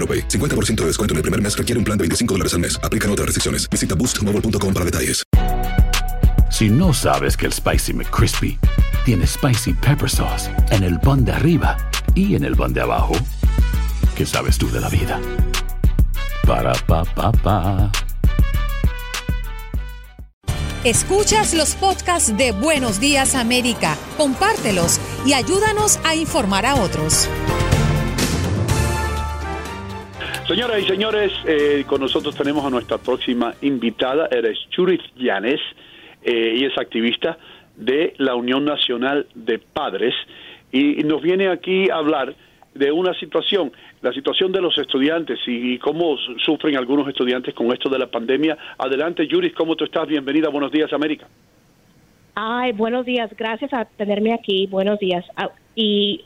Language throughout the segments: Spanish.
AroPay. 50% de descuento en el primer mes requiere un plan de 25 dólares al mes. Aplican otras restricciones. Visita boostmobile.com para detalles. Si no sabes que el Spicy McCrispy tiene Spicy Pepper Sauce en el pan de arriba y en el pan de abajo, ¿qué sabes tú de la vida? Para, pa, pa, pa. Escuchas los podcasts de Buenos Días América, compártelos y ayúdanos a informar a otros. Señoras y señores, eh, con nosotros tenemos a nuestra próxima invitada, eres Judith Llanes, eh, y es activista de la Unión Nacional de Padres, y, nos viene aquí a hablar de una situación, la situación de los estudiantes y, cómo su- sufren algunos estudiantes con esto de la pandemia. Adelante, Judith, ¿cómo tú estás? Bienvenida, buenos días, América. Ay, buenos días. Gracias a tenerme aquí. Buenos días. Ah, y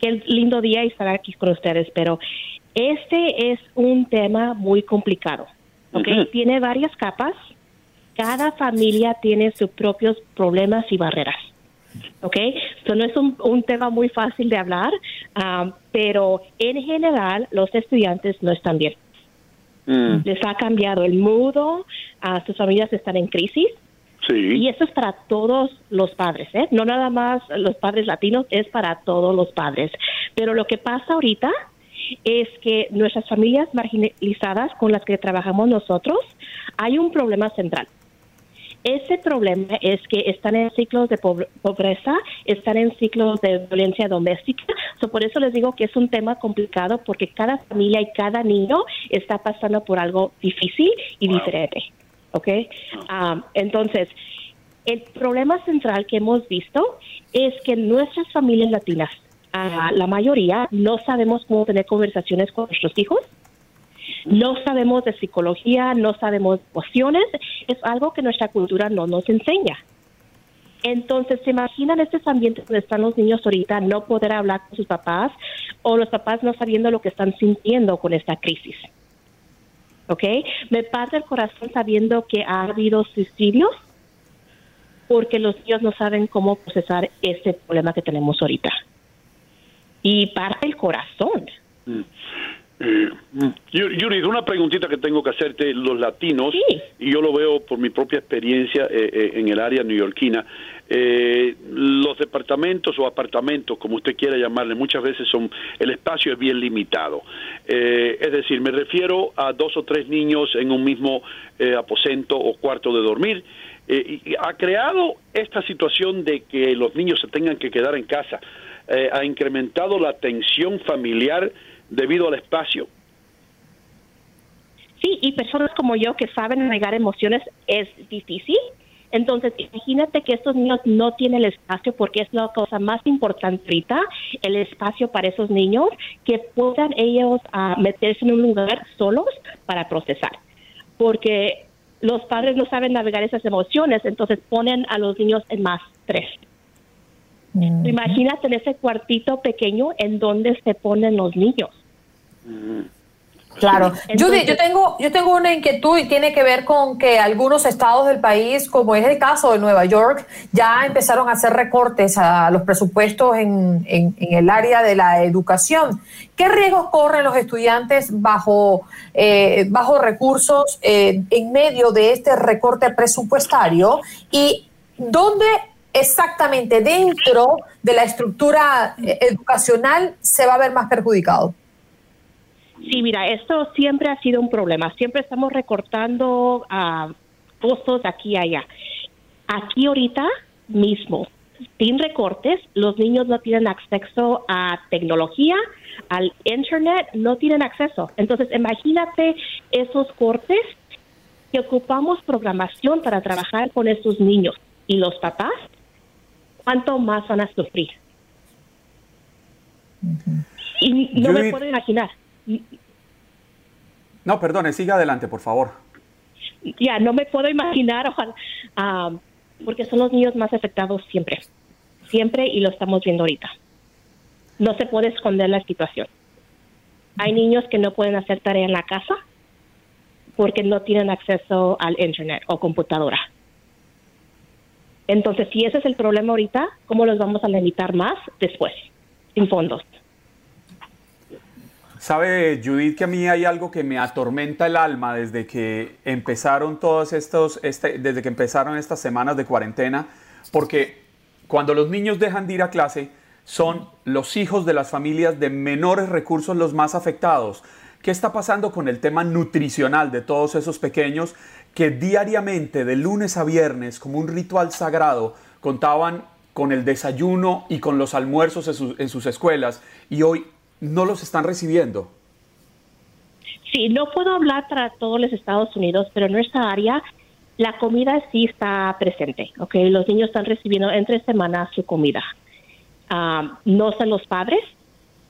qué lindo día estar aquí con ustedes. Pero este es un tema muy complicado. ¿ok? Tiene varias capas. Cada familia tiene sus propios problemas y barreras. ¿Ok? Esto no es un, un tema muy fácil de hablar, ah, pero en general los estudiantes no están bien. Les ha cambiado el mudo, ah, sus familias están en crisis. Y eso es para todos los padres, ¿eh? No nada más los padres latinos, es para todos los padres. Pero lo que pasa ahorita es que nuestras familias marginalizadas con las que trabajamos nosotros, hay un problema central. Ese problema es que están en ciclos de pobre- pobreza, están en ciclos de violencia doméstica. So, por eso les digo que es un tema complicado porque cada familia y cada niño está pasando por algo difícil y diferente. ¿Ok? Ah, entonces, el problema central que hemos visto es que nuestras familias latinas, ah, la mayoría, no sabemos cómo tener conversaciones con nuestros hijos. No sabemos de psicología, no sabemos de emociones. Es algo que nuestra cultura no nos enseña. Entonces, ¿se imaginan estos ambientes donde están los niños ahorita, no poder hablar con sus papás o los papás no sabiendo lo que están sintiendo con esta crisis? ¿Ok? Me parte el corazón sabiendo que ha habido suicidios porque los niños no saben cómo procesar este problema que tenemos ahorita. Y parte el corazón. Eh, Yu- Yuri, una preguntita que tengo que hacerte. Los latinos, y yo lo veo por mi propia experiencia eh, eh, en el área neoyorquina, eh, los departamentos o apartamentos, como usted quiera llamarle, muchas veces son el espacio es bien limitado. Eh, es decir, me refiero a dos o tres niños en un mismo eh, aposento o cuarto de dormir. Eh, y- ha creado esta situación de que los niños se tengan que quedar en casa. eh, ha incrementado la tensión familiar debido al espacio. Sí, y personas como yo que saben negar emociones es difícil. Entonces, imagínate que estos niños no tienen el espacio porque es la cosa más importante ahorita, el espacio para esos niños, que puedan ellos ah, meterse en un lugar solos para procesar. Porque los padres no saben navegar esas emociones, entonces ponen a los niños en más estrés. Imagínate en ese cuartito pequeño en donde se ponen los niños. Claro. Judy, yo tengo, yo tengo una inquietud y tiene que ver con que algunos estados del país, como es el caso de Nueva York, ya empezaron a hacer recortes a los presupuestos en, en, el área de la educación. ¿Qué riesgos corren los estudiantes bajo, eh, bajo recursos eh, en medio de este recorte presupuestario? ¿Y dónde exactamente dentro de la estructura eh, educacional se va a ver más perjudicado? Sí, mira, esto siempre ha sido un problema. Siempre estamos recortando uh, costos aquí y allá. Aquí ahorita mismo, sin recortes, los niños no tienen acceso a tecnología, al Internet, no tienen acceso. Entonces, imagínate esos cortes que ocupamos programación para trabajar con estos niños y los papás, ¿cuánto más van a sufrir? Y no me puedo imaginar. No, perdone, siga adelante, por favor. Ya, no me puedo imaginar, porque son los niños más afectados siempre, siempre y lo estamos viendo ahorita. No se puede esconder la situación. Hay niños que no pueden hacer tarea en la casa porque no tienen acceso al Internet o computadora. Entonces, si ese es el problema ahorita, ¿cómo los vamos a limitar más después, sin fondos? Sabe, Judith, que a mí hay algo que me atormenta el alma desde que empezaron todos estos, este, desde que empezaron estas semanas de cuarentena, porque cuando los niños dejan de ir a clase, son los hijos de las familias de menores recursos los más afectados. ¿Qué está pasando con el tema nutricional de todos esos pequeños que diariamente, de lunes a viernes, como un ritual sagrado, contaban con el desayuno y con los almuerzos en, en sus escuelas y hoy no los están recibiendo. Sí, no puedo hablar para todos los Estados Unidos, pero en nuestra área la comida sí está presente, ¿ok? Los niños están recibiendo entre semanas su comida. Ah, no son los padres,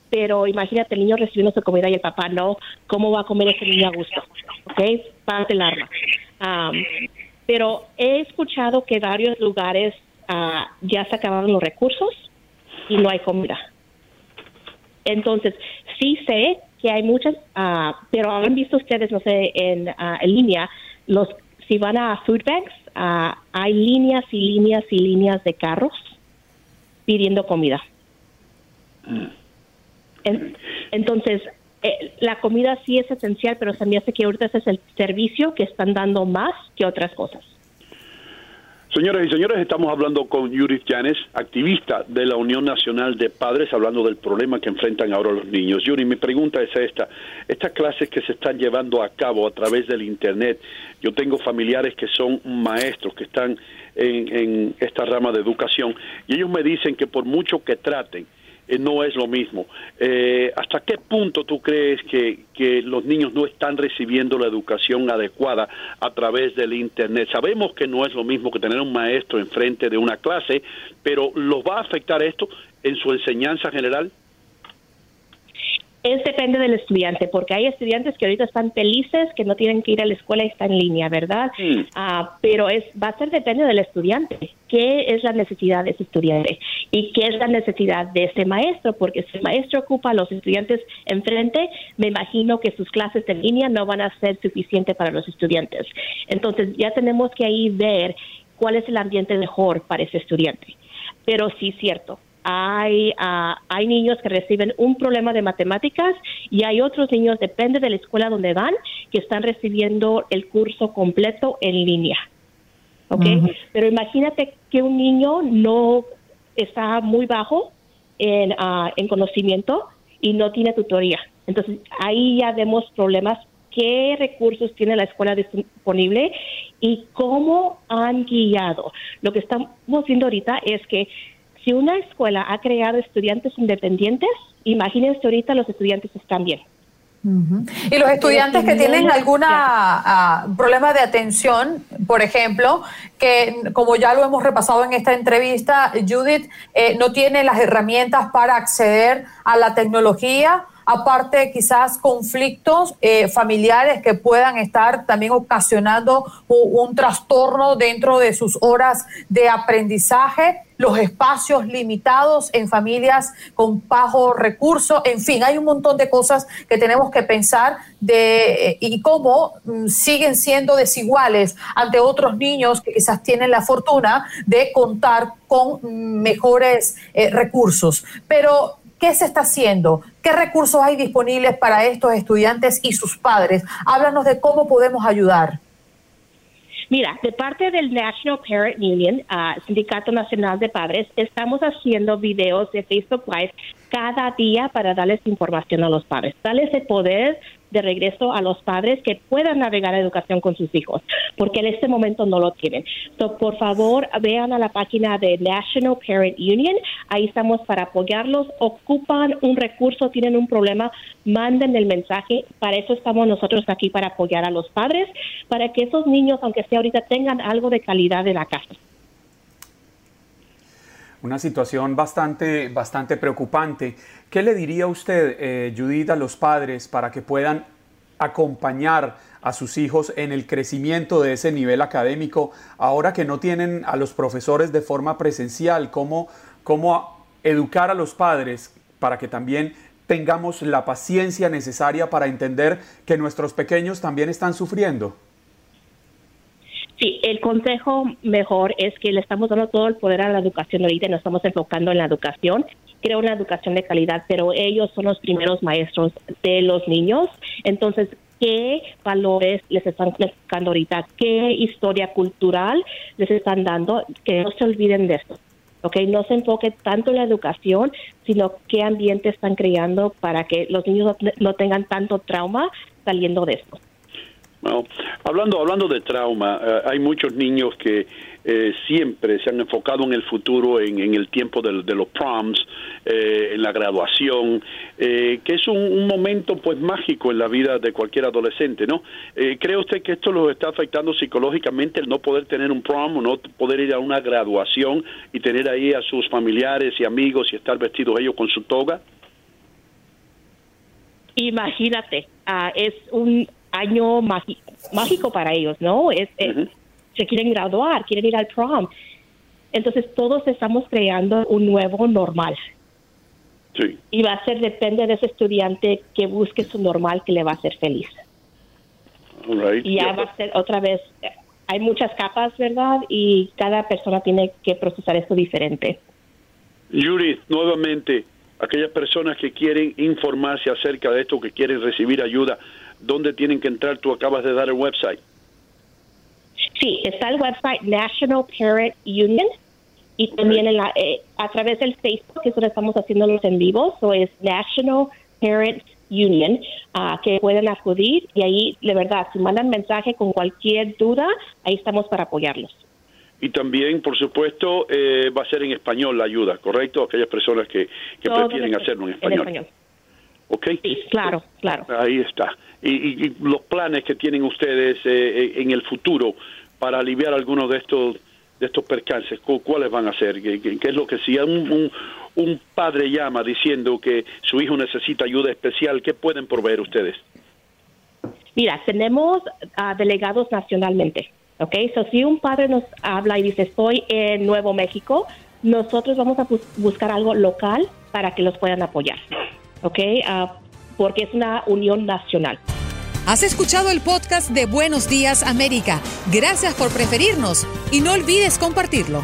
pero imagínate el niño recibiendo su comida y el papá no, ¿cómo va a comer ese niño a gusto? ¿Ok? Parte el arma. Ah, pero he escuchado que varios lugares ah, ya se acabaron los recursos y no hay comida. Entonces, sí sé que hay muchas, uh, pero han visto ustedes, no sé, en, uh, en línea, los si van a food banks, uh, hay líneas y líneas y líneas de carros pidiendo comida. entonces, eh, la comida sí es esencial, pero también hace que ahorita ese es el servicio que están dando más que otras cosas. Señoras y señores, estamos hablando con Judith Llanes, activista de la Unión Nacional de Padres, hablando del problema que enfrentan ahora los niños. Yuri, mi pregunta es esta. Estas clases que se están llevando a cabo a través del Internet, yo tengo familiares que son maestros, que están en, en esta rama de educación, y ellos me dicen que por mucho que traten, eh, no es lo mismo. Eh, ¿Hasta qué punto tú crees que, que, los niños no están recibiendo la educación adecuada a través del Internet? Sabemos que no es lo mismo que tener un maestro enfrente de una clase, pero ¿los va a afectar esto en su enseñanza general? Es depende del estudiante, porque hay estudiantes que ahorita están felices, que no tienen que ir a la escuela y están en línea, ¿verdad? Ah, pero es va a ser depende del estudiante. ¿Qué es la necesidad de ese estudiante? ¿Y qué es la necesidad de ese maestro? Porque si el maestro ocupa a los estudiantes enfrente, me imagino que sus clases en línea no van a ser suficientes para los estudiantes. Entonces ya tenemos que ahí ver cuál es el ambiente mejor para ese estudiante. Pero sí, cierto, hay, uh, hay niños que reciben un problema de matemáticas y hay otros niños, depende de la escuela donde van, que están recibiendo el curso completo en línea. ¿Ok? Pero imagínate que un niño no está muy bajo en, uh, en conocimiento y no tiene tutoría. Entonces ahí ya vemos problemas qué recursos tiene la escuela disponible y cómo han guiado. Lo que estamos viendo ahorita es que si una escuela ha creado estudiantes independientes, imagínense ahorita los estudiantes están bien. Y los estudiantes que tienen algún ah, problema de atención, por ejemplo, que como ya lo hemos repasado en esta entrevista, Judith eh, no tiene las herramientas para acceder a la tecnología, aparte quizás conflictos eh, familiares que puedan estar también ocasionando un, trastorno dentro de sus horas de aprendizaje, los espacios limitados en familias con bajo recursos, en fin, hay un montón de cosas que tenemos que pensar de y cómo mm, siguen siendo desiguales ante otros niños que quizás tienen la fortuna de contar con mejores eh, recursos. Pero ¿Qué se está haciendo? ¿Qué recursos hay disponibles para estos estudiantes y sus padres? Háblanos de cómo podemos ayudar. Mira, de parte del National Parent Union, uh, Sindicato Nacional de Padres, estamos haciendo videos de Facebook Live cada día para darles información a los padres, darles el poder de regreso a los padres que puedan navegar la educación con sus hijos, porque en este momento no lo tienen. So, por favor, vean a la página de National Parent Union, ahí estamos para apoyarlos, ocupan un recurso, tienen un problema, manden el mensaje, para eso estamos nosotros aquí para apoyar a los padres, para que esos niños, aunque sea ahorita, tengan algo de calidad de la casa una situación bastante, bastante preocupante. ¿Qué le diría usted, eh, Judith, a los padres para que puedan acompañar a sus hijos en el crecimiento de ese nivel académico, ahora que no tienen a los profesores de forma presencial? ¿Cómo, cómo educar a los padres para que también tengamos la paciencia necesaria para entender que nuestros pequeños también están sufriendo? Sí, el consejo mejor es que le estamos dando todo el poder a la educación ahorita nos estamos enfocando en la educación. Creo una educación de calidad, pero ellos son los primeros maestros de los niños. Entonces, ¿qué valores les están explicando ahorita? ¿Qué historia cultural les están dando? Que no se olviden de esto. ¿ok? No se enfoque tanto en la educación, sino qué ambiente están creando para que los niños no tengan tanto trauma saliendo de esto. Bueno, hablando, hablando de trauma, eh, hay muchos niños que eh, siempre se han enfocado en el futuro, en, en el tiempo de, los proms, eh, en la graduación, que es un, momento pues mágico en la vida de cualquier adolescente, ¿no? ¿Cree usted que esto los está afectando psicológicamente, el no poder tener un prom o no poder ir a una graduación y tener ahí a sus familiares y amigos y estar vestidos ellos con su toga? Imagínate, ah, es un año mágico para ellos, ¿no? Es, Se quieren graduar, quieren ir al prom. Entonces todos estamos creando un nuevo normal. Sí. Y va a ser, depende de ese estudiante que busque su normal que le va a hacer feliz. Y ya va a ser otra vez, hay muchas capas, ¿verdad? Y cada persona tiene que procesar esto diferente. Yuri, nuevamente, aquellas personas que quieren informarse acerca de esto, que quieren recibir ayuda, ¿dónde tienen que entrar? Tú acabas de dar el website. Sí, está el website National Parent Union y también eh, a través del Facebook, que es donde estamos haciendo los en vivo, o es National Parent Union, ah, que pueden acudir y ahí, de verdad, si mandan mensaje con cualquier duda, ahí estamos para apoyarlos. Y también, por supuesto, eh, va a ser en español la ayuda, ¿correcto? Aquellas personas que, que prefieren hacerlo en español. En español. ¿Ok? Sí, claro, claro. Ahí está. Y, los planes que tienen ustedes eh, eh, en el futuro para aliviar algunos de estos de estos percances, ¿cuáles van a ser? ¿Qué, es lo que si un, un, padre llama diciendo que su hijo necesita ayuda especial, qué pueden proveer ustedes? Mira, tenemos delegados nacionalmente, ¿ok? So, si un padre nos habla y dice, estoy en Nuevo México, nosotros vamos a buscar algo local para que los puedan apoyar. ¿Ok? Ah, porque es una unión nacional. Has escuchado el podcast de Buenos Días América. Gracias por preferirnos y no olvides compartirlo.